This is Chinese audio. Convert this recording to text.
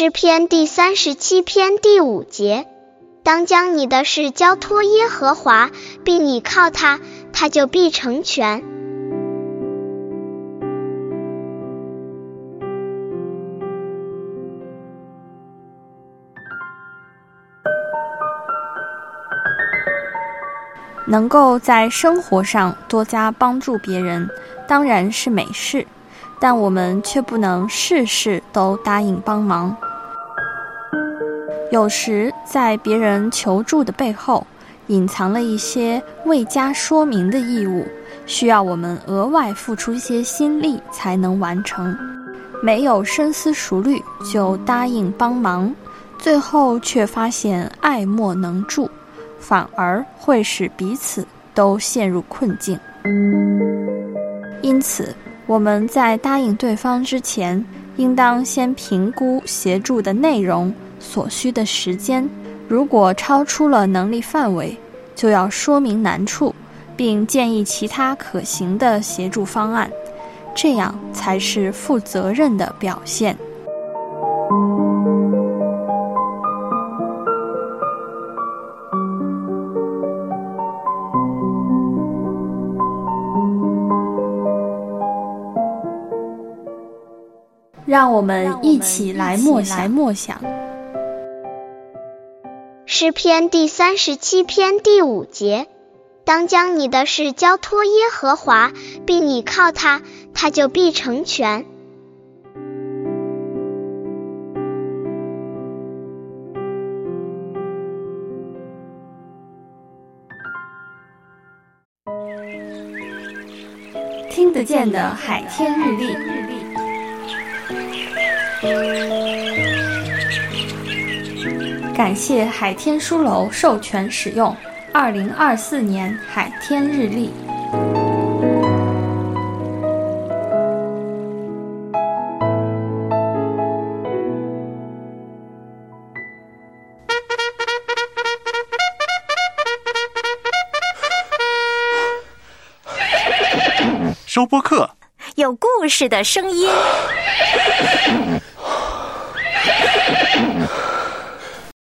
诗篇第三十七篇第五节：当将你的事交托耶和华，并倚靠他，他就必成全。能够在生活上多加帮助别人，当然是美事，但我们却不能事事都答应帮忙。有时，在别人求助的背后，隐藏了一些未加说明的义务，需要我们额外付出一些心力才能完成。没有深思熟虑就答应帮忙，最后却发现爱莫能助，反而会使彼此都陷入困境。因此，我们在答应对方之前，应当先评估协助的内容。所需的时间，如果超出了能力范围，就要说明难处，并建议其他可行的协助方案，这样才是负责任的表现。让我们一起来默想默想。诗篇第三十七篇第五节：当将你的事交托耶和华，并倚靠他，他就必成全。听得见的海天日历。感谢海天书楼授权使用《二零二四年海天日历》。收播客，有故事的声音。